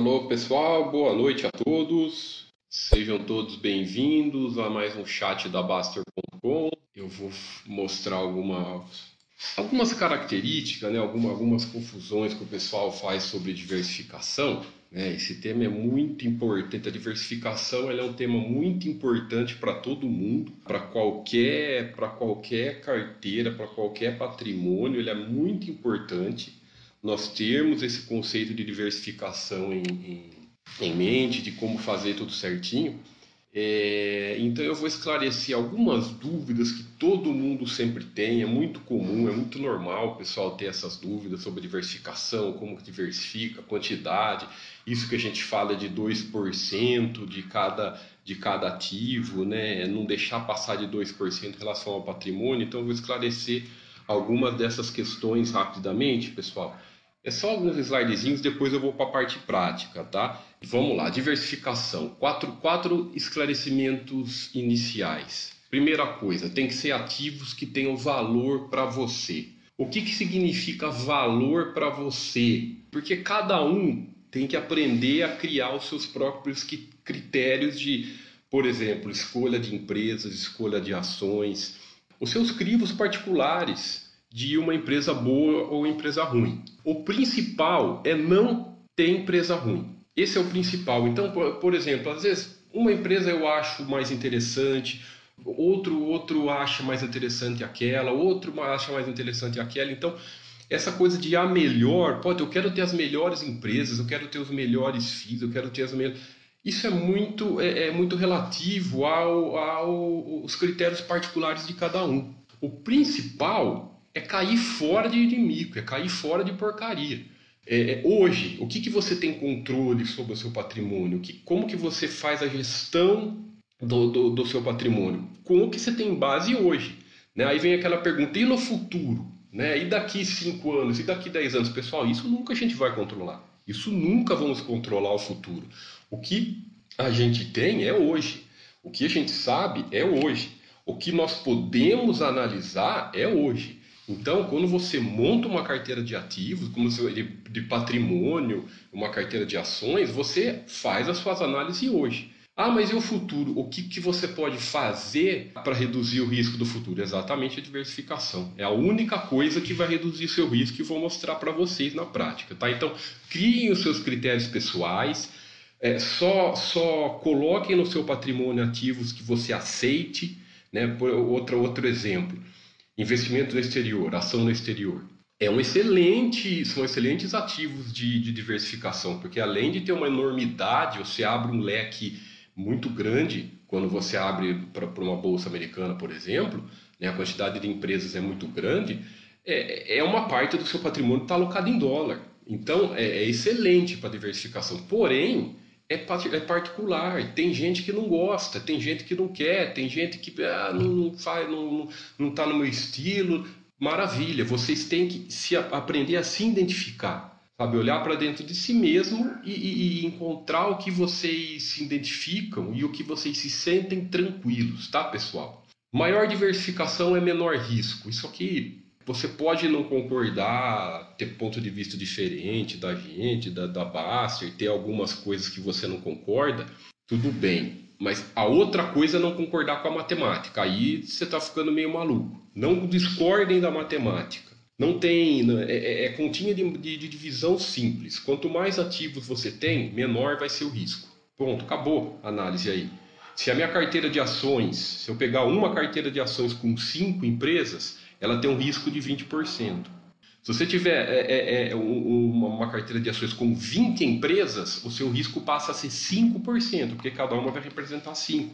Alô pessoal, boa noite a todos. Sejam todos bem-vindos a mais um chat da Baster.com. Eu vou mostrar algumas, algumas características, né, algumas, algumas confusões que o pessoal faz sobre diversificação. Né? Esse tema é muito importante. A diversificação é um tema muito importante para todo mundo, para qualquer, para qualquer carteira, para qualquer patrimônio. Ele é muito importante nós termos esse conceito de diversificação em, em, em mente, de como fazer tudo certinho. É, então eu vou esclarecer algumas dúvidas que todo mundo sempre tem, é muito comum, é muito normal o pessoal ter essas dúvidas sobre diversificação, como que diversifica, quantidade, isso que a gente fala de 2% de cada, de cada ativo, né? não deixar passar de 2% em relação ao patrimônio, então eu vou esclarecer algumas dessas questões rapidamente, pessoal. É só alguns slidezinhos, depois eu vou para a parte prática, tá? Vamos lá, diversificação. Quatro, quatro esclarecimentos iniciais. Primeira coisa, tem que ser ativos que tenham valor para você. O que, que significa valor para você? Porque cada um tem que aprender a criar os seus próprios critérios de, por exemplo, escolha de empresas, escolha de ações, os seus crivos particulares de uma empresa boa ou empresa ruim. O principal é não ter empresa ruim. Esse é o principal. Então, por, exemplo, às vezes uma empresa eu acho mais interessante, outro outro acha mais interessante aquela, outro acha mais interessante aquela. Então, essa coisa de a melhor, pode, eu quero ter as melhores empresas, eu quero ter os melhores FIIs, eu quero ter as melhores. Isso é muito, é, é muito relativo ao, ao, aos critérios particulares de cada um. O principal é cair fora de, de mico, é cair fora de porcaria. É, é, hoje, o que, que você tem controle sobre o seu patrimônio? Que, como que você faz a gestão do, do, do, seu patrimônio? Com o que você tem em base hoje? Né? Aí vem aquela pergunta, e no futuro? Né? E daqui 5 anos? E daqui 10 anos? Pessoal, isso nunca a gente vai controlar. Isso nunca vamos controlar o futuro. O que a gente tem é hoje. O que a gente sabe é hoje. O que nós podemos analisar é hoje. Então, quando você monta uma carteira de ativos, como de, de patrimônio, uma carteira de ações, você faz as suas análises hoje. Ah, mas e o futuro? O que, que você pode fazer para reduzir o risco do futuro? Exatamente a diversificação. É a única coisa que vai reduzir seu risco e vou mostrar para vocês na prática. Tá? Então, criem os seus critérios pessoais, é, só, só coloquem no seu patrimônio ativos que você aceite. Né? Por, outro, outro exemplo investimento no exterior, ação no exterior. É um excelente, são excelentes ativos de, de diversificação, porque além de ter uma enormidade, você abre um leque muito grande quando você abre para uma bolsa americana, por exemplo, né, a quantidade de empresas é muito grande, é, é uma parte do seu patrimônio está alocado em dólar. Então é, é excelente para diversificação. Porém, é, é particular. Tem gente que não gosta, tem gente que não quer, tem gente que ah, não, não faz, não, não está no meu estilo. Maravilha, vocês têm que se aprender a se identificar, sabe? Olhar para dentro de si mesmo e, e, e, encontrar o que vocês se identificam e o que vocês se sentem tranquilos, tá, pessoal? Maior diversificação é menor risco. Isso aqui você pode não concordar, ter ponto de vista diferente da gente, da, da Baster, ter algumas coisas que você não concorda, tudo bem. Mas a outra coisa é não concordar com a matemática. Aí você está ficando meio maluco. Não discordem da matemática. Não tem. Né, é, é, é continha de, de, de divisão simples. Quanto mais ativos você tem, menor vai ser o risco. Pronto, acabou a análise aí. Se a minha carteira de ações, se eu pegar uma carteira de ações com cinco empresas, ela tem um risco de 20%. Se você tiver é, é, é, uma, uma, carteira de ações com 20 empresas, o seu risco passa a ser 5%, porque cada uma vai representar 5%.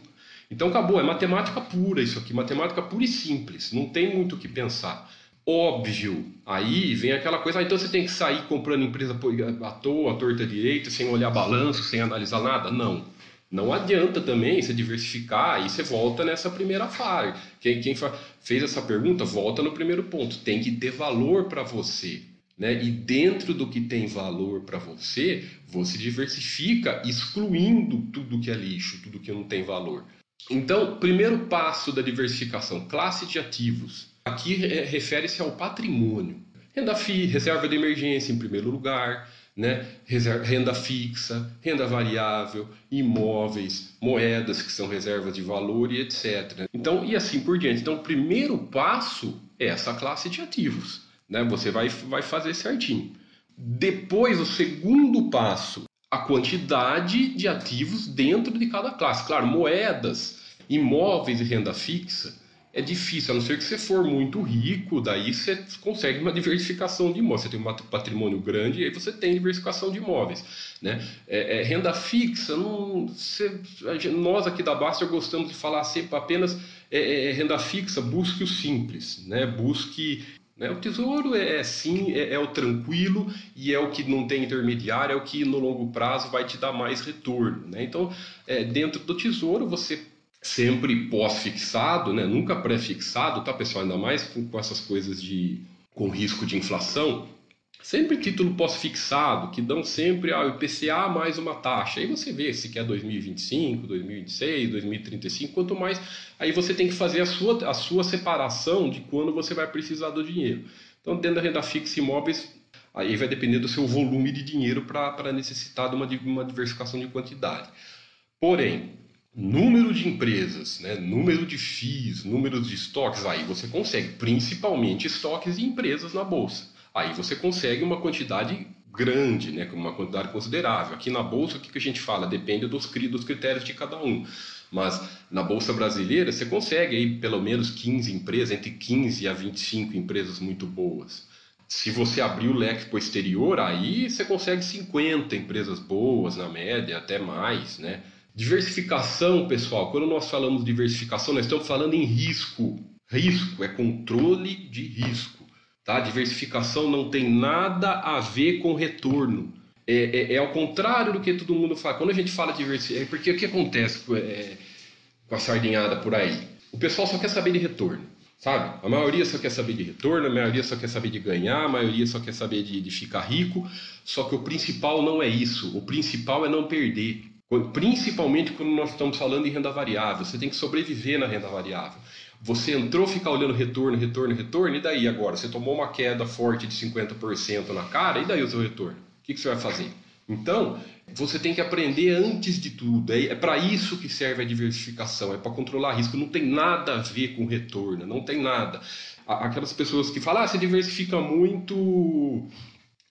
Então acabou, é matemática pura isso aqui, matemática pura e simples, não tem muito o que pensar. Óbvio, aí vem aquela coisa, ah, então você tem que sair comprando empresa à toa, à torta direita, sem olhar balanço, sem analisar nada? Não. Não adianta também você diversificar e você volta nessa primeira fase. Quem, quem fez essa pergunta, volta no primeiro ponto. Tem que ter valor para você. Né? E dentro do que tem valor para você, você diversifica, excluindo tudo que é lixo, tudo que não tem valor. Então, primeiro passo da diversificação, classe de ativos. Aqui refere-se ao patrimônio. Renda FII, reserva de emergência em primeiro lugar, né? renda fixa, renda variável, imóveis, moedas que são reservas de valor e etc. Então, e assim por diante. Então, o primeiro passo é essa classe de ativos. Né? Você vai, vai fazer certinho. Depois, o segundo passo, a quantidade de ativos dentro de cada classe. Claro, moedas, imóveis e renda fixa é difícil, a não ser que você for muito rico, daí você consegue uma diversificação de imóveis. Você tem um patrimônio grande e aí você tem diversificação de imóveis. Né? É, é, renda fixa, não, você, nós aqui da Baster gostamos de falar sempre apenas é, é, é, renda fixa, busque o simples, né? busque né? O tesouro é, é sim, é, é, o tranquilo e é o que não tem intermediário, é o que no longo prazo vai te dar mais retorno. Né? Então, é, dentro do tesouro, você sempre pós-fixado, né? nunca pré-fixado, tá pessoal? Ainda mais com, essas coisas de com risco de inflação, sempre título pós-fixado, que dão sempre ah, IPCA mais uma taxa. Aí você vê se quer 2025, 2026, 2035, quanto mais. Aí você tem que fazer a sua, a sua separação de quando você vai precisar do dinheiro. Então, dentro da renda fixa imóveis, aí vai depender do seu volume de dinheiro para necessitar de uma, de uma diversificação de quantidade. Porém, número de empresas, né, número de FIIs, número de estoques, aí você consegue, principalmente estoques de empresas na bolsa. Aí você consegue uma quantidade grande, né, uma quantidade considerável. Aqui na bolsa, o que, que a gente fala? Depende dos, dos critérios de cada um. Mas na bolsa brasileira, você consegue aí pelo menos 15 empresas, entre 15 a 25 empresas muito boas. Se você abrir o leque para o exterior, aí você consegue 50 empresas boas na média, até mais, né? Diversificação, pessoal, quando nós falamos diversificação, nós estamos falando em risco. Risco é controle de risco. Tá? Diversificação não tem nada a ver com retorno. É, é, é ao contrário do que todo mundo fala. Quando a gente fala diversificação, é porque o que acontece é, com a sardinhada por aí? O pessoal só quer saber de retorno. Sabe? A maioria só quer saber de retorno, a maioria só quer saber de ganhar, a maioria só quer saber de, de ficar rico. Só que o principal não é isso. O principal é não perder. Principalmente quando nós estamos falando em renda variável, você tem que sobreviver na renda variável. Você entrou, ficar olhando retorno, retorno, retorno, e daí agora? Você tomou uma queda forte de 50% na cara, e daí o seu retorno? O que, você vai fazer? Então, você tem que aprender antes de tudo. É, é para isso que serve a diversificação, é para controlar risco. Não tem nada a ver com retorno, não tem nada. Aquelas pessoas que falam, ah, você diversifica muito,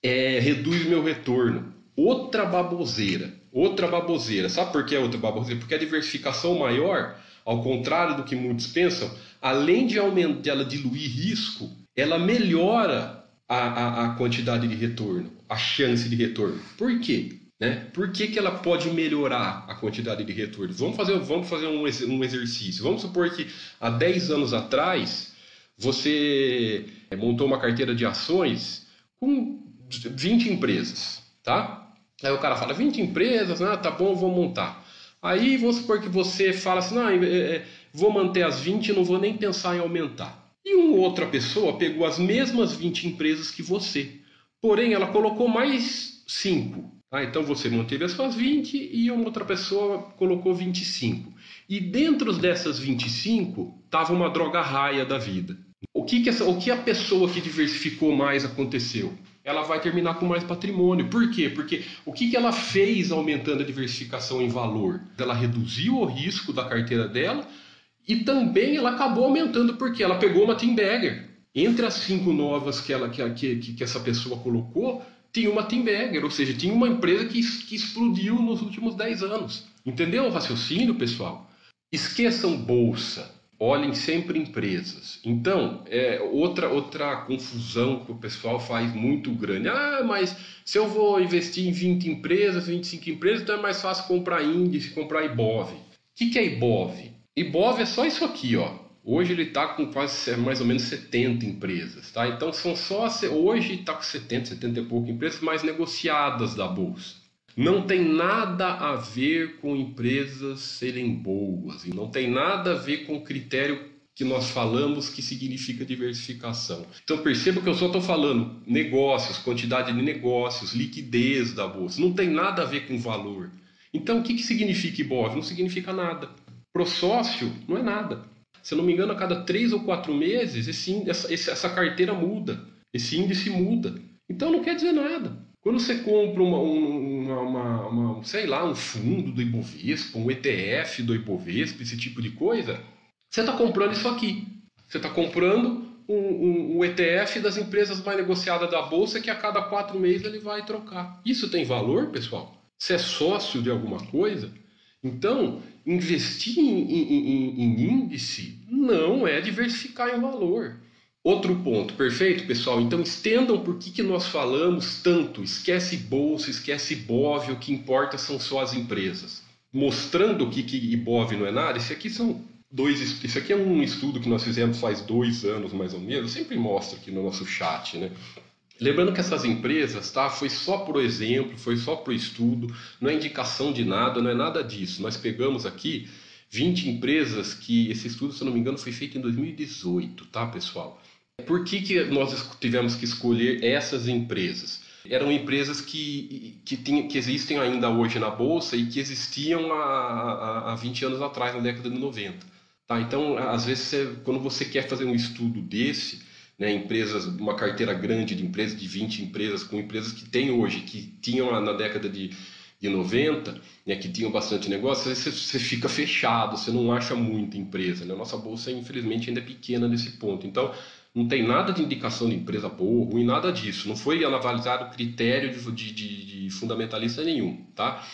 é, reduz meu retorno. Outra baboseira. Outra baboseira. Sabe por que é outra baboseira? Porque a diversificação maior, ao contrário do que muitos pensam, além de aumentar, ela diluir risco, ela melhora a, a, a, quantidade de retorno, a chance de retorno. Por quê? Né? Por que, que ela pode melhorar a quantidade de retorno? Vamos fazer, vamos fazer um, um exercício. Vamos supor que há 10 anos atrás você montou uma carteira de ações com 20 empresas, tá? Aí o cara fala, 20 empresas, né? tá bom, vou montar. Aí vamos supor que você fala assim, não, é, é, vou manter as 20 e não vou nem pensar em aumentar. E uma outra pessoa pegou as mesmas 20 empresas que você, porém ela colocou mais 5. Tá? Então você manteve as suas 20 e uma outra pessoa colocou 25. E dentro dessas 25 estava uma droga raia da vida. O que, que, essa, o que a pessoa que diversificou mais aconteceu? Ela vai terminar com mais patrimônio. Por quê? Porque o que, que ela fez aumentando a diversificação em valor? Ela reduziu o risco da carteira dela e também ela acabou aumentando porque ela pegou uma Team. Entre as cinco novas que, ela, que, que, que essa pessoa colocou, tinha uma Team ou seja, tinha uma empresa que, que explodiu nos últimos 10 anos. Entendeu o raciocínio, pessoal? Esqueçam bolsa olhem sempre empresas. Então, é outra outra confusão que o pessoal faz muito grande. Ah, mas se eu vou investir em 20 empresas, 25 empresas, então é mais fácil comprar índice, comprar IBOV. O que, que é IBOV? IBOV é só isso aqui, ó. Hoje ele está com quase mais ou menos 70 empresas, tá? Então são só hoje está com 70, 70 e pouco empresas mais negociadas da bolsa não tem nada a ver com empresas serem boas e não tem nada a ver com o critério que nós falamos que significa diversificação. Então perceba que eu só estou falando negócios, quantidade de negócios, liquidez da bolsa. Não tem nada a ver com valor. Então o que, que significa IBOV? Não significa nada. Pro sócio não é nada. Se eu não me engano, a cada três ou quatro meses esse, essa, essa carteira muda, esse índice muda. Então não quer dizer nada. Quando você compra uma, uma, uma, uma, sei lá, um fundo do Ibovespa, um ETF do Ibovespa, esse tipo de coisa, você está comprando isso aqui. Você está comprando um, um, um, ETF das empresas mais negociadas da Bolsa que a cada quatro meses ele vai trocar. Isso tem valor, pessoal? Você é sócio de alguma coisa? Então, investir em, em, em, índice não é diversificar em valor. Outro ponto, perfeito, pessoal? Então estendam por que, que nós falamos tanto. Esquece bolsa, esquece IBOV, o que importa são só as empresas. Mostrando que, que IBOV não é nada, esse aqui são dois. Isso aqui é um estudo que nós fizemos faz dois anos mais ou menos. Eu sempre mostro aqui no nosso chat, né? Lembrando que essas empresas, tá, foi só por exemplo, foi só por estudo, não é indicação de nada, não é nada disso. Nós pegamos aqui 20 empresas que esse estudo, se eu não me engano, foi feito em 2018, tá, pessoal? Por que, que nós tivemos que escolher essas empresas? Eram empresas que, que, tinha, que existem ainda hoje na Bolsa e que existiam há, há, há 20 anos atrás, na década de 90. Tá? Então, às vezes, você, quando você quer fazer um estudo desse, né, empresas, uma carteira grande de empresas, de 20 empresas, com empresas que tem hoje, que tinham na década de, de 90, né, que tinham bastante negócio, você, você fica fechado, você não acha muita empresa. Né? A nossa bolsa, infelizmente, ainda é pequena nesse ponto. Então, não tem nada de indicação de empresa boa, ruim, nada disso. Não foi analisado critério de, de, de, fundamentalista nenhum, tá?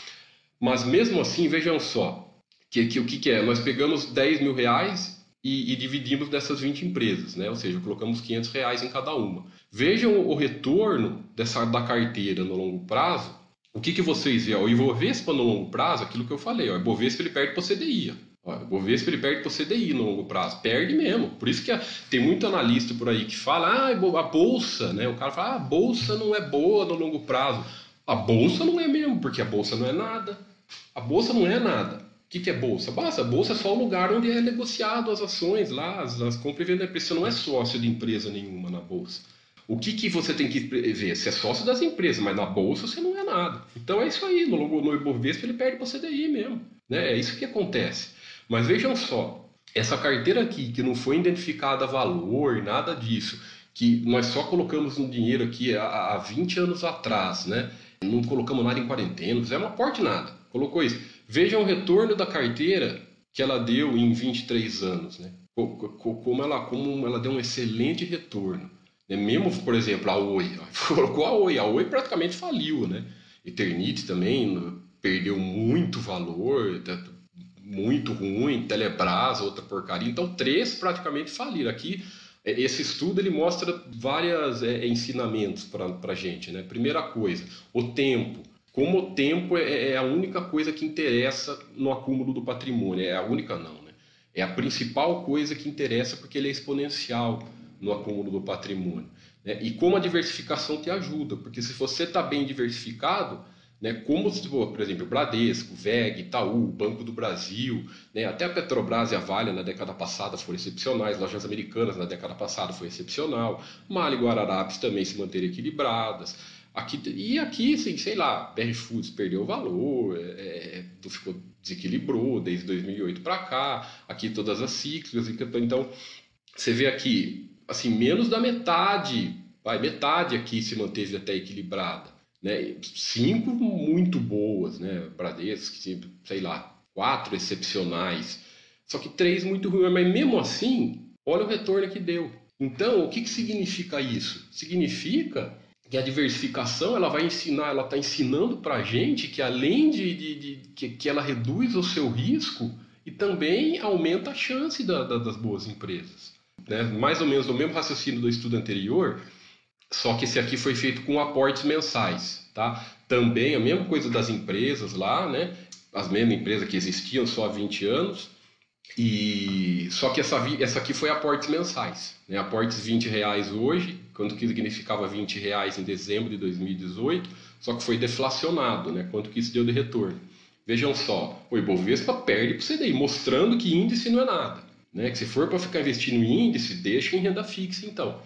Mas mesmo assim, vejam só, que, que o que, que é? Nós pegamos 10 mil reais e, e, dividimos dessas 20 empresas, né? ou seja, colocamos 500 reais em cada uma. Vejam o retorno dessa, da carteira no longo prazo. O que, que vocês veem? O Ibovespa no longo prazo, aquilo que eu falei, o Ibovespa ele perde para o CDI. O Ibovespa ele perde para o CDI no longo prazo, perde mesmo. Por isso que tem muito analista por aí que fala, ah, a bolsa, né? O cara fala, ah, a bolsa não é boa no longo prazo. A bolsa não é mesmo, porque a bolsa não é nada. A bolsa não é nada que, que é bolsa? Bolsa, bolsa é só o lugar onde é negociado as ações lá, as, as compras e vendas. Você não é sócio de empresa nenhuma na bolsa. O que, que você tem que ver? Você é sócio das empresas, mas na bolsa você não é nada. Então é isso aí. No, no Ibovespa ele perde para o CDI mesmo. Né? É isso que acontece. Mas vejam só, essa carteira aqui que não foi identificada valor, nada disso, que nós só colocamos um dinheiro aqui há, há 20 anos atrás, né? Não colocamos nada em quarentena, não fizemos aporte nada. Colocou isso. Vejam o retorno da carteira que ela deu em 23 anos, né? Como ela, como ela deu um excelente retorno. Né? Mesmo, por exemplo, a Oi. Colocou a Oi. A Oi praticamente faliu, né? Eternite também perdeu muito valor, muito ruim. Telebrás, outra porcaria. Então, três praticamente faliram. Aqui, é, esse estudo ele mostra vários é, ensinamentos para a gente, né? Primeira coisa, o tempo como o tempo é, é a única coisa que interessa no acúmulo do patrimônio. É a única não, né? É a principal coisa que interessa porque ele é exponencial no acúmulo do patrimônio. Né? E como a diversificação te ajuda, porque se você está bem diversificado, né, como, por exemplo, Bradesco, VEG, Itaú, Banco do Brasil, né, até a Petrobras e a Vale na década passada foram excepcionais, lojas americanas na década passada foi excepcional, Mali e Guararapes também se manteram equilibradas, Aqui, e aqui, assim, sei lá, BR Foods perdeu valor, é, é ficou, desequilibrou desde 2008 para cá, aqui todas as ciclos, então você vê aqui, assim, menos da metade, vai, metade aqui se manteve até equilibrada, né? Cinco muito boas, né? Bradesco, sei lá, quatro excepcionais, só que três muito ruins, mas mesmo assim, olha o retorno que deu. Então, o que, que significa isso? Significa que a diversificação ela vai ensinar, ela está ensinando para a gente que além de, de, de que, que, ela reduz o seu risco e também aumenta a chance da, da, das boas empresas. Né? Mais ou menos o mesmo raciocínio do estudo anterior, só que esse aqui foi feito com aportes mensais. Tá? Também a mesma coisa das empresas lá, né? as mesmas empresas que existiam só há 20 anos, e só que essa, essa aqui foi aportes mensais, né? aportes 20 reais hoje, quanto que significava 20 reais em dezembro de 2018, só que foi deflacionado, né? quanto que isso deu de retorno. Vejam só, o Ibovespa perde para o CDI, mostrando que índice não é nada. Né? Que se for para ficar investindo em índice, deixa em renda fixa então.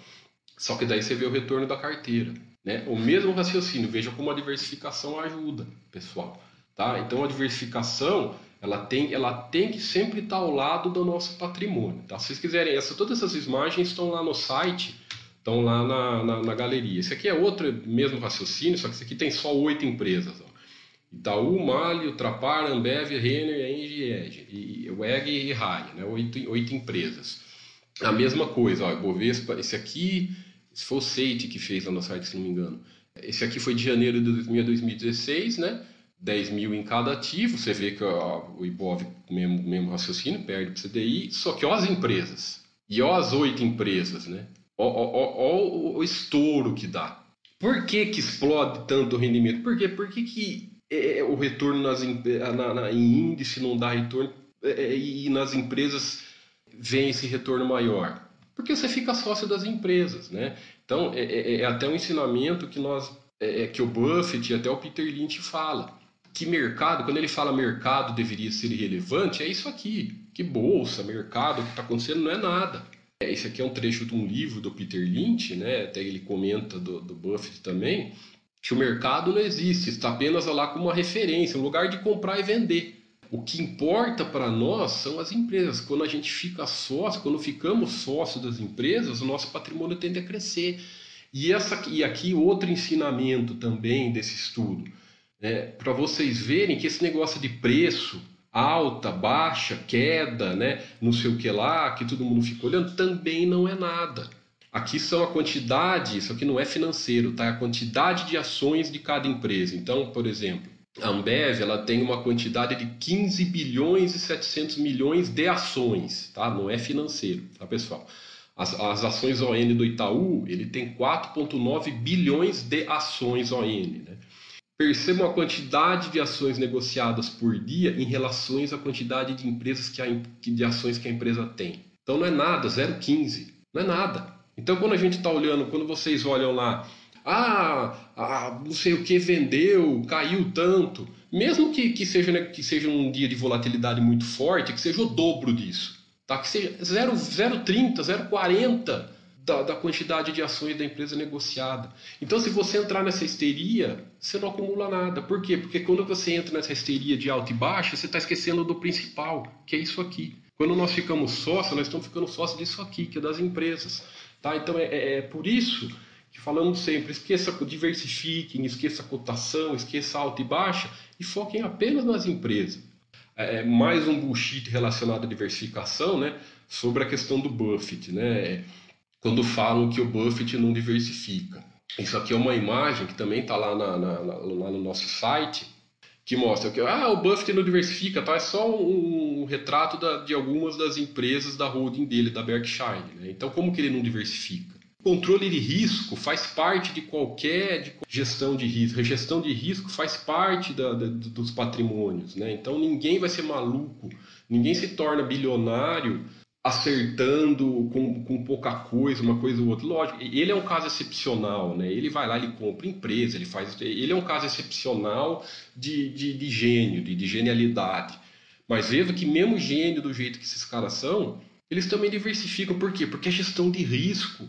Só que daí você vê o retorno da carteira. Né? O mesmo raciocínio, veja como a diversificação ajuda, pessoal. Tá? Então a diversificação ela tem, ela tem que sempre estar ao lado do nosso patrimônio. Tá? Se vocês quiserem, essa, todas essas imagens estão lá no site, estão lá na, na, na, galeria. Esse aqui é outro mesmo raciocínio, só que esse aqui tem só oito empresas. Ó. Itaú, Mali, Ultrapar, Ambev, Renner, Engie, e WEG e Rai, né? oito, oito empresas. A mesma coisa, ó, Bovespa, esse aqui, foi o Seite que fez lá no site, se não me engano. Esse aqui foi de janeiro de 2016, né? 10 mil em cada ativo, você vê que o Ibov, mesmo, mesmo raciocínio, perde para o CDI, só que ó as empresas, e ó as oito empresas, né? Ó, ó, ó, o estouro que dá. Por que, que explode tanto o rendimento? Por quê? Por que, que é, o retorno nas, na, na, em índice não dá retorno é, é, e nas empresas vem esse retorno maior? Porque você fica sócio das empresas, né? Então, é, é, é até um ensinamento que nós, é, que o Buffett e até o Peter Lynch fala que mercado, quando ele fala mercado deveria ser irrelevante, é isso aqui. Que bolsa, mercado, o que está acontecendo não é nada. É, esse aqui é um trecho de um livro do Peter Lynch, né? até ele comenta do, do Buffett também, que o mercado não existe, está apenas lá como uma referência, um lugar de comprar e vender. O que importa para nós são as empresas. Quando a gente fica sócio, quando ficamos sócios das empresas, o nosso patrimônio tende a crescer. E, essa, e aqui outro ensinamento também desse estudo é, para vocês verem que esse negócio de preço, alta, baixa, queda, né, não sei o que lá, que todo mundo fica olhando, também não é nada. Aqui são a quantidade, isso aqui não é financeiro, tá? É a quantidade de ações de cada empresa. Então, por exemplo, a Ambev ela tem uma quantidade de 15 bilhões e 700 milhões de ações, tá? Não é financeiro, tá, pessoal? As, as ações ON do Itaú, ele tem 4,9 bilhões de ações ON, né? Percebam a quantidade de ações negociadas por dia em relação à quantidade de empresas que a, de ações que a empresa tem. Então não é nada, 0,15. Não é nada. Então quando a gente está olhando, quando vocês olham lá, ah, ah, não sei o que vendeu, caiu tanto, mesmo que, que, seja, né, que seja um dia de volatilidade muito forte, que seja o dobro disso, tá? que seja 0,30, 0,40 da, da, quantidade de ações da empresa negociada. Então, se você entrar nessa histeria, você não acumula nada. Por quê? Porque quando você entra nessa histeria de alto e baixo, você está esquecendo do principal, que é isso aqui. Quando nós ficamos sócios, nós estamos ficando sócios disso aqui, que é das empresas. Tá? Então, é, é, é por isso que falamos sempre, esqueça, diversifiquem, esqueça cotação, esqueça alta e baixa e foquem apenas nas empresas. É, é mais um bullshit relacionado à diversificação, né? Sobre a questão do Buffett, né? quando falam que o Buffett não diversifica. Isso aqui é uma imagem que também está lá, na, na, lá, no nosso site, que mostra que ah, o Buffett não diversifica, tá? é só um, um retrato da, de algumas das empresas da holding dele, da Berkshire. Né? Então, como que ele não diversifica? Controle de risco faz parte de qualquer de gestão de risco. A gestão de risco faz parte da, da, dos patrimônios. Né? Então, ninguém vai ser maluco, ninguém se torna bilionário acertando com, com pouca coisa, uma coisa ou outra. Lógico, ele é um caso excepcional, né? Ele vai lá, ele compra empresa, ele faz. Ele é um caso excepcional de, de, de gênio, de, de genialidade. Mas veja que mesmo gênio do jeito que esses caras são, eles também diversificam. Por quê? Porque é gestão de risco.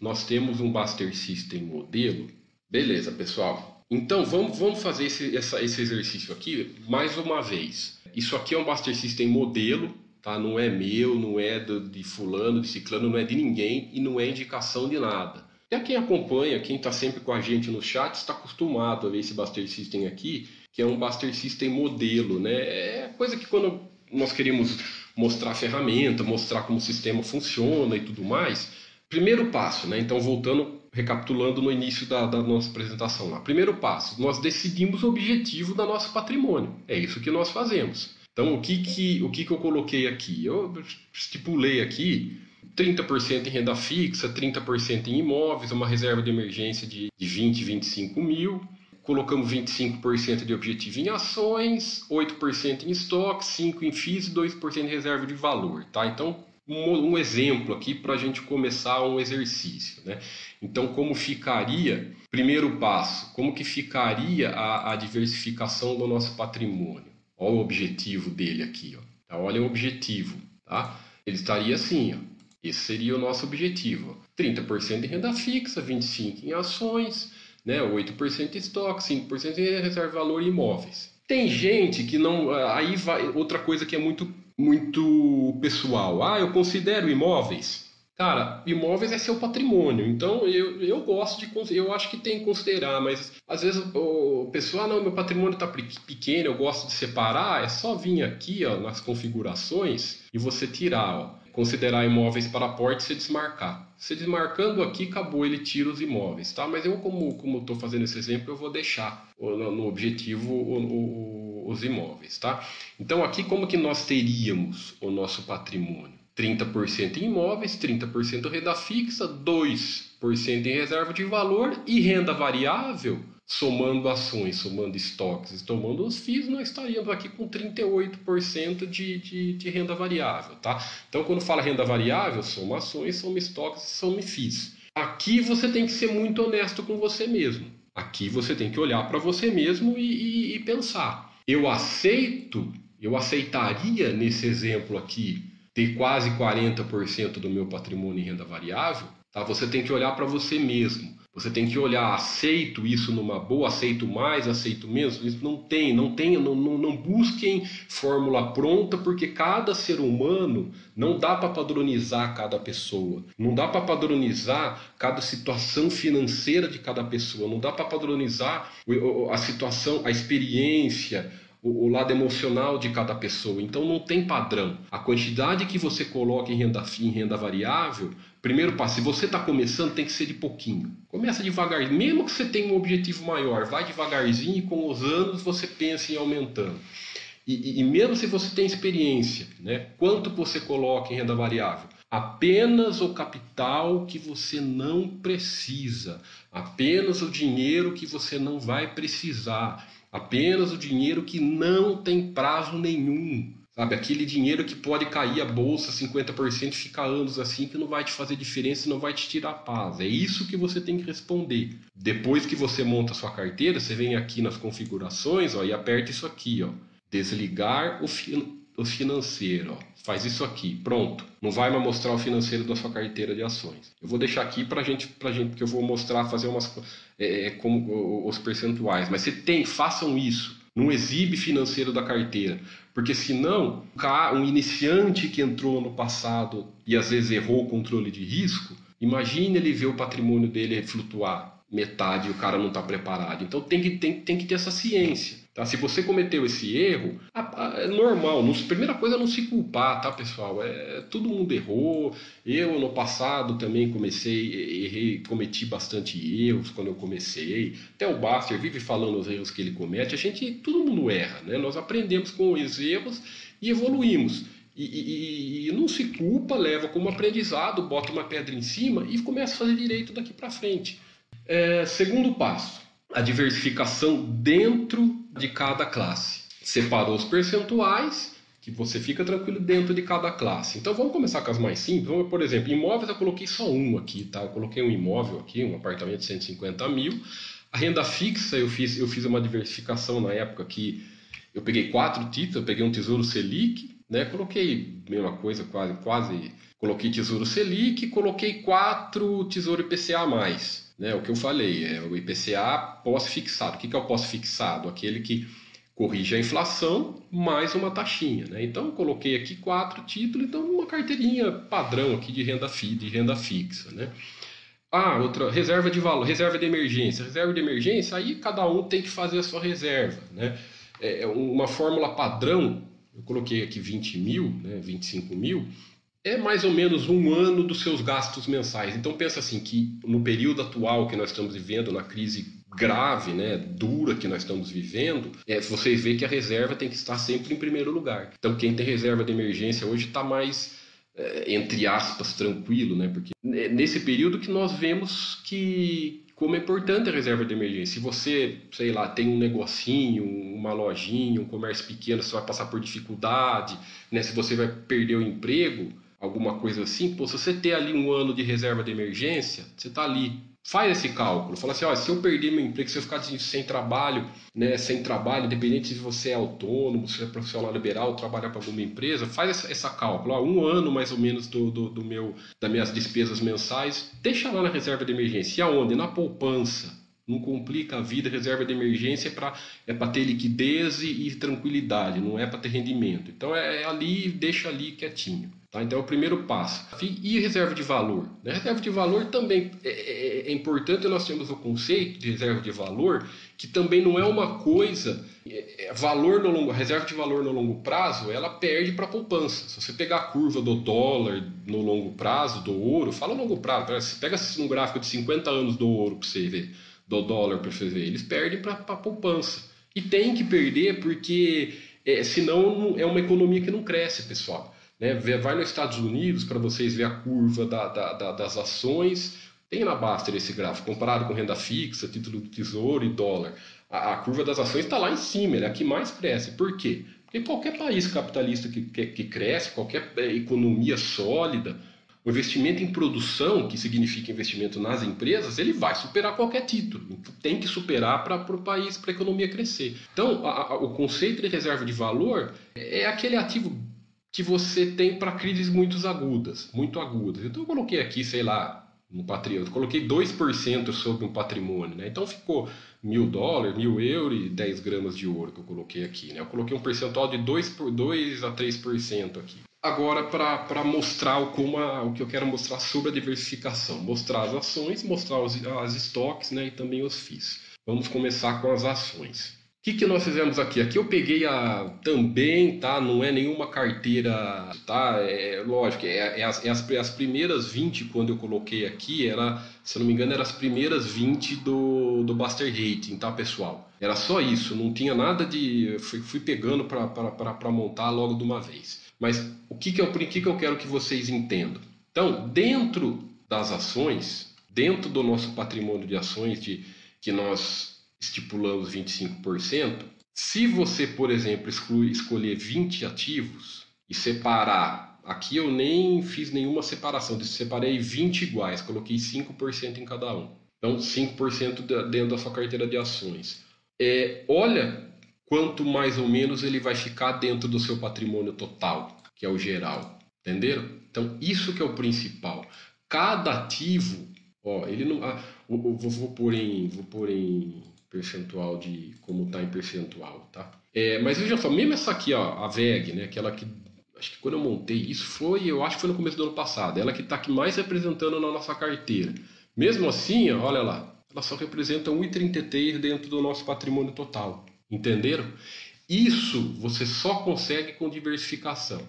Nós temos um Buster System modelo. Beleza, pessoal. Então vamos, vamos fazer esse, essa, esse exercício aqui mais uma vez. Isso aqui é um Buster System modelo tá? Não é meu, não é do, de fulano, de ciclano, não é de ninguém e não é indicação de nada. Até quem acompanha, quem está sempre com a gente no chat, está acostumado a ver esse Buster System aqui, que é um Buster System modelo, né? É coisa que quando nós queremos mostrar a ferramenta, mostrar como o sistema funciona e tudo mais, primeiro passo, né? Então voltando, recapitulando no início da, da nossa apresentação lá. Primeiro passo, nós decidimos o objetivo do nosso patrimônio. É isso que nós fazemos. Então, o que, que, o que, que eu coloquei aqui? Eu estipulei aqui 30% em renda fixa, 30% em imóveis, uma reserva de emergência de, de 20, 25 mil. Colocamos 25% de objetivo em ações, 8% em estoque, 5% em FIIs e 2% em reserva de valor. Tá? Então, um, um exemplo aqui para a gente começar um exercício. Né? Então, como ficaria, primeiro passo, como que ficaria a, a diversificação do nosso patrimônio? Olha o objetivo dele aqui, ó. Tá, olha o objetivo, tá? Ele estaria assim, ó. Esse seria o nosso objetivo. Ó. 30% em renda fixa, 25% em ações, né? 8% em estoque, 5% em reserva valor imóveis. Tem gente que não. Aí vai outra coisa que é muito, muito pessoal. Ah, eu considero imóveis. Cara, imóveis é seu patrimônio, então eu, eu gosto de. Eu acho que tem que considerar, mas às vezes o pessoal, ah, não, meu patrimônio está pequeno, eu gosto de separar. É só vir aqui ó, nas configurações e você tirar, ó, considerar imóveis para porte e desmarcar. Se desmarcando aqui, acabou, ele tira os imóveis, tá? Mas eu, como como estou fazendo esse exemplo, eu vou deixar no, no objetivo o, o, os imóveis, tá? Então aqui como que nós teríamos o nosso patrimônio? 30% em imóveis, 30% renda fixa, 2% em reserva de valor e renda variável, somando ações, somando estoques, tomando os FIIs, nós estaríamos aqui com 38% de, de, de, renda variável, tá? Então, quando fala renda variável, soma ações, soma estoques, soma FIIs. Aqui você tem que ser muito honesto com você mesmo. Aqui você tem que olhar para você mesmo e, e, e pensar: eu aceito, eu aceitaria nesse exemplo aqui ter quase 40% do meu patrimônio em renda variável, tá? você tem que olhar para você mesmo. Você tem que olhar, aceito isso numa boa, aceito mais, aceito menos. Isso não tem, não tem, não, não, não busquem fórmula pronta, porque cada ser humano não dá para padronizar cada pessoa, não dá para padronizar cada situação financeira de cada pessoa, não dá para padronizar a situação, a experiência, o, lado emocional de cada pessoa. Então não tem padrão. A quantidade que você coloca em renda em renda variável, primeiro passo, se você está começando, tem que ser de pouquinho. Começa devagar, mesmo que você tenha um objetivo maior, vai devagarzinho e com os anos você pensa em aumentando. E, e, e mesmo se você tem experiência, né, quanto você coloca em renda variável? Apenas o capital que você não precisa, apenas o dinheiro que você não vai precisar apenas o dinheiro que não tem prazo nenhum. Sabe, aquele dinheiro que pode cair a bolsa 50% e ficar anos assim que não vai te fazer diferença e não vai te tirar paz. É isso que você tem que responder. Depois que você monta a sua carteira, você vem aqui nas configurações ó, e aperta isso aqui, ó. Desligar o, fi o financeiro, ó. Faz isso aqui, pronto. Não vai mais mostrar o financeiro da sua carteira de ações. Eu vou deixar aqui para gente, pra gente, porque eu vou mostrar, fazer umas é, é como os percentuais. Mas você tem, façam isso. Não exibe financeiro da carteira, porque senão um iniciante que entrou no passado e às vezes errou o controle de risco, imagine ele ver o patrimônio dele flutuar metade e o cara não está preparado. Então tem que, tem, tem que ter essa ciência. Tá? Se você cometeu esse erro, é normal. Não, primeira coisa é não se culpar, tá, pessoal? É, todo mundo errou. Eu, no passado, também comecei, errei, cometi bastante erros quando eu comecei. Até o Baster vive falando os erros que ele comete. A gente, todo mundo erra, né? Nós aprendemos com os erros e evoluímos. E, e, e, não se culpa, leva como aprendizado, bota uma pedra em cima e começa a fazer direito daqui para frente. É, segundo passo, a diversificação dentro de cada classe. Separou os percentuais, que você fica tranquilo dentro de cada classe. Então vamos começar com as mais simples. por exemplo, imóveis eu coloquei só um aqui, tá? Eu coloquei um imóvel aqui, um apartamento de 150 mil. A renda fixa eu fiz, eu fiz uma diversificação na época que eu peguei quatro títulos, eu peguei um Tesouro Selic, né? Coloquei mesma coisa, quase, quase. Coloquei Tesouro Selic, coloquei quatro Tesouro IPCA mais. Né, o que eu falei, é o IPCA pós-fixado. O que é o pós-fixado? Aquele que corrige a inflação mais uma taxinha. Né? Então, eu coloquei aqui quatro títulos, então uma carteirinha padrão aqui de renda, fi, de renda fixa. Né? Ah, outra, reserva de valor, reserva de emergência. Reserva de emergência, aí cada um tem que fazer a sua reserva. Né? É, é uma fórmula padrão, eu coloquei aqui 20 mil, né, 25 mil, é mais ou menos um ano dos seus gastos mensais. Então pensa assim que no período atual que nós estamos vivendo, na crise grave, né, dura que nós estamos vivendo, é, vocês veem que a reserva tem que estar sempre em primeiro lugar. Então quem tem reserva de emergência hoje está mais é, entre aspas tranquilo, né, porque nesse período que nós vemos que como é importante a reserva de emergência. Se você, sei lá, tem um negocinho, uma lojinha, um comércio pequeno, você vai passar por dificuldade, né? Se você vai perder o emprego, alguma coisa assim, pô, se você ter ali um ano de reserva de emergência, você está ali. Faz esse cálculo. Fala assim, ó, se eu perder meu emprego, se eu ficar sem trabalho, né, sem trabalho, independente se você é autônomo, se é profissional liberal, trabalhar para alguma empresa, faz essa, essa cálculo. Ó, um ano mais ou menos do, do, do, meu, das minhas despesas mensais, deixa lá na reserva de emergência. E aonde? Na poupança não complica a vida. Reserva de emergência é para é ter liquidez e, e, tranquilidade, não é para ter rendimento. Então é, é ali, deixa ali quietinho. Tá? Então é o primeiro passo. E reserva de valor? Né? Reserva de valor também é, é, é, importante, nós temos o conceito de reserva de valor, que também não é uma coisa. É, é valor no longo, reserva de valor no longo prazo, ela perde para a poupança. Se você pegar a curva do dólar no longo prazo, do ouro, fala longo prazo, pega um gráfico de 50 anos do ouro para você ver, do dólar para ver, eles perdem para a poupança. E tem que perder porque é, senão é uma economia que não cresce, pessoal. Né? Vai nos Estados Unidos para vocês ver a curva da, da, da, das ações. Tem na Baster esse gráfico, comparado com renda fixa, título do tesouro e dólar. A, a curva das ações está lá em cima, é a que mais cresce. Por quê? Porque qualquer país capitalista que, que, que cresce, qualquer é, economia sólida, o investimento em produção, que significa investimento nas empresas, ele vai superar qualquer título. Tem que superar para o país, para a economia crescer. Então, a, a, o conceito de reserva de valor é aquele ativo que você tem para crises muito agudas, muito agudas. Então eu coloquei aqui, sei lá, no patrimônio, coloquei 2% sobre um patrimônio, né? Então ficou mil dólares, mil euros e 10 gramas de ouro que eu coloquei aqui, né? Eu coloquei um percentual de 2, por, 2 a 3% aqui. Agora, para mostrar como a, o que eu quero mostrar sobre a diversificação, mostrar as ações, mostrar os as estoques né, e também os FIIs. Vamos começar com as ações. O que, que nós fizemos aqui? Aqui eu peguei a também, tá? Não é nenhuma carteira, tá? É lógico, é, é, as, é as, as, primeiras 20 quando eu coloquei aqui, era, se não me engano, eram as primeiras 20 do, do Buster Rating, tá, pessoal? Era só isso, não tinha nada de. Fui, fui pegando para montar logo de uma vez. Mas o que, que, eu, que, que eu quero que vocês entendam? Então, dentro das ações, dentro do nosso patrimônio de ações de, que nós estipulamos 25%, se você, por exemplo, excluir, escolher 20 ativos e separar, aqui eu nem fiz nenhuma separação, separei 20 iguais, coloquei 5% em cada um. Então, 5% dentro da sua carteira de ações. É, olha quanto mais ou menos ele vai ficar dentro do seu patrimônio total, que é o geral. Entenderam? Então, isso que é o principal. Cada ativo, ó, ele não. Ah, vou, vou, pôr em, vou pôr em percentual de como está em percentual, tá? É, mas veja só, mesmo essa aqui, ó, a VEG, né, aquela que acho que quando eu montei isso foi, eu acho que foi no começo do ano passado, ela que está aqui mais representando na nossa carteira. Mesmo assim, olha lá, ela só representa 1,33 dentro do nosso patrimônio total. Entenderam? Isso você só consegue com diversificação.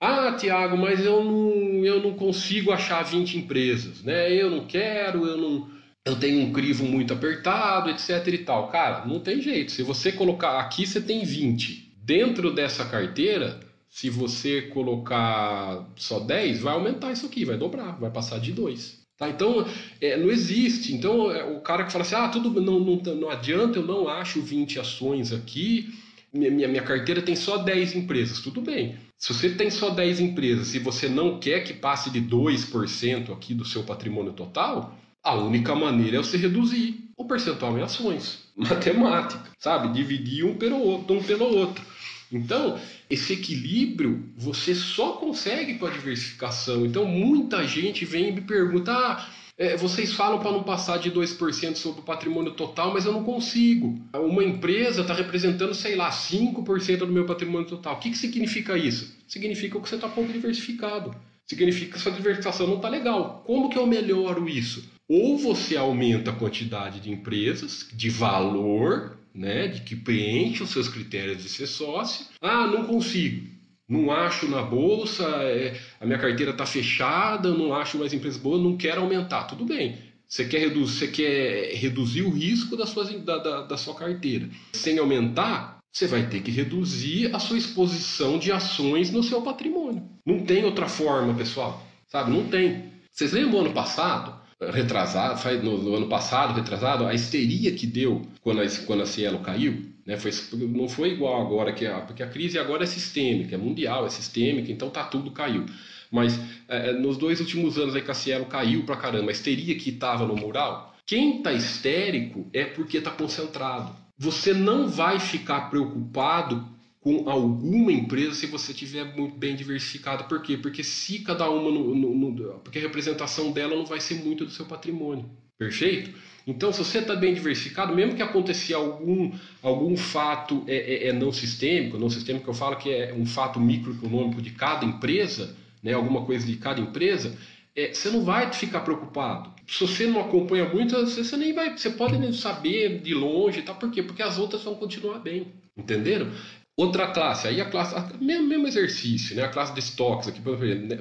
Ah, Tiago, mas eu não, eu não consigo achar 20 empresas, né? Eu não quero, eu não eu tenho um crivo muito apertado, etc e tal. Cara, não tem jeito. Se você colocar aqui, você tem 20. Dentro dessa carteira, se você colocar só 10, vai aumentar isso aqui, vai dobrar, vai passar de 2. Tá? Então, é, não existe. Então, é, o cara que fala assim, ah, tudo não, não, não adianta, eu não acho 20 ações aqui, minha, minha, carteira tem só 10 empresas. Tudo bem. Se você tem só 10 empresas e você não quer que passe de 2% aqui do seu patrimônio total, a única maneira é você reduzir o percentual em ações. Matemática, sabe? Dividir um pelo outro, um pelo outro. Então, esse equilíbrio você só consegue com a diversificação. Então, muita gente vem e me pergunta: ah, é, vocês falam para não passar de 2% sobre o patrimônio total, mas eu não consigo. Uma empresa está representando, sei lá, 5% do meu patrimônio total. O que, que significa isso? Significa que você está pouco diversificado. Significa que sua diversificação não está legal. Como que eu melhoro isso? Ou você aumenta a quantidade de empresas de valor, né, de que preenche os seus critérios de ser sócio. Ah, não consigo. Não acho na bolsa, é, a minha carteira está fechada, não acho mais empresas boas, não quero aumentar. Tudo bem. Você quer, reduzir, você quer reduzir o risco da sua, da, da, da sua carteira. Sem aumentar, você vai ter que reduzir a sua exposição de ações no seu patrimônio. Não tem outra forma, pessoal. Sabe? Não tem. Vocês lembram ano passado? Retrasado, no, no, ano passado, retrasado, a histeria que deu quando a, quando a Cielo caiu, né, foi, não foi igual agora, que a, porque a crise agora é sistêmica, é mundial, é sistêmica, então tá tudo caiu. Mas é, é nos dois últimos anos aí que a Cielo caiu pra caramba, a histeria que estava no mural, quem tá histérico é porque tá concentrado. Você não vai ficar preocupado com alguma empresa se você tiver muito bem diversificado. Por quê? Porque se cada uma no, no, no, porque a representação dela não vai ser muito do seu patrimônio. Perfeito? Então, se você está bem diversificado, mesmo que aconteça algum, algum fato é, é, é, não sistêmico, não sistêmico eu falo que é um fato microeconômico de cada empresa, né, alguma coisa de cada empresa, é, você não vai ficar preocupado. Se você não acompanha muito, você nem vai, você pode saber de longe, tá? Por quê? Porque as outras vão continuar bem, entenderam? Outra classe, aí a classe, a, mesmo, mesmo exercício, né? A classe de estoques aqui,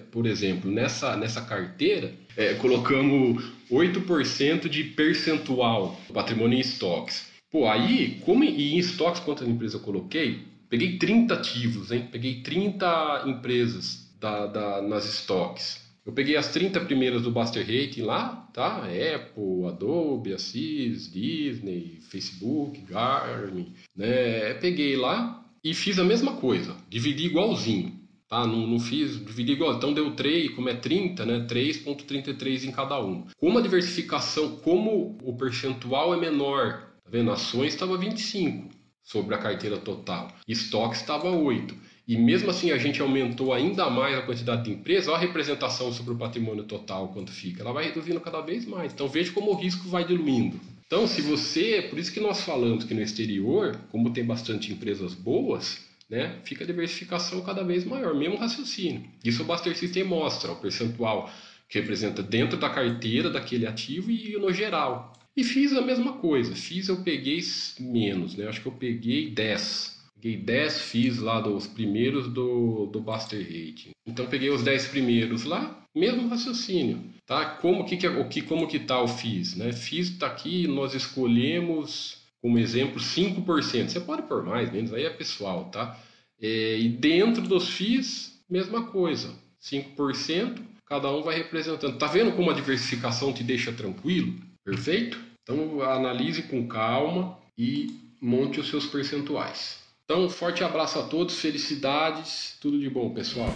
por exemplo, nessa, nessa carteira, é, colocamos 8% de percentual do patrimônio em estoques. Pô, aí, como e em estoques, quantas empresas eu coloquei? Peguei 30 ativos, hein? Peguei 30 empresas da, da, nas estoques. Eu peguei as 30 primeiras do Buster Rating lá, tá? Apple, Adobe, Assis, Disney, Facebook, Garmin, né? Peguei lá, e fiz a mesma coisa, dividi igualzinho, tá? Não, não fiz, dividi igual, então deu 3, como é 30, né? 3.33 em cada um. Como a diversificação, como o percentual é menor, tá vendo? Ações estava 25 sobre a carteira total, estoque estava 8. E mesmo assim a gente aumentou ainda mais a quantidade de empresas, a representação sobre o patrimônio total quanto fica. Ela vai reduzindo cada vez mais. Então veja como o risco vai diluindo. Então, se você, por isso que nós falamos que no exterior, como tem bastante empresas boas, né, fica a diversificação cada vez maior, mesmo raciocínio. Isso o Buster System mostra, o percentual que representa dentro da carteira daquele ativo e no geral. E fiz a mesma coisa, fiz eu peguei menos, né? Acho que eu peguei 10. Peguei 10 FIIs lá dos primeiros do, do Buster Rating. Então peguei os 10 primeiros lá, mesmo raciocínio. Tá? Como que, que, o que, como que tá o FIIs? Né? FIIs está aqui, nós escolhemos como exemplo 5%. Você pode pôr mais, menos, aí é pessoal, tá? É, e dentro dos FIIs, mesma coisa. 5%, cada um vai representando. Tá vendo como a diversificação te deixa tranquilo? Perfeito? Então analise com calma e monte os seus percentuais. Então, um forte abraço a todos, felicidades, tudo de bom, pessoal.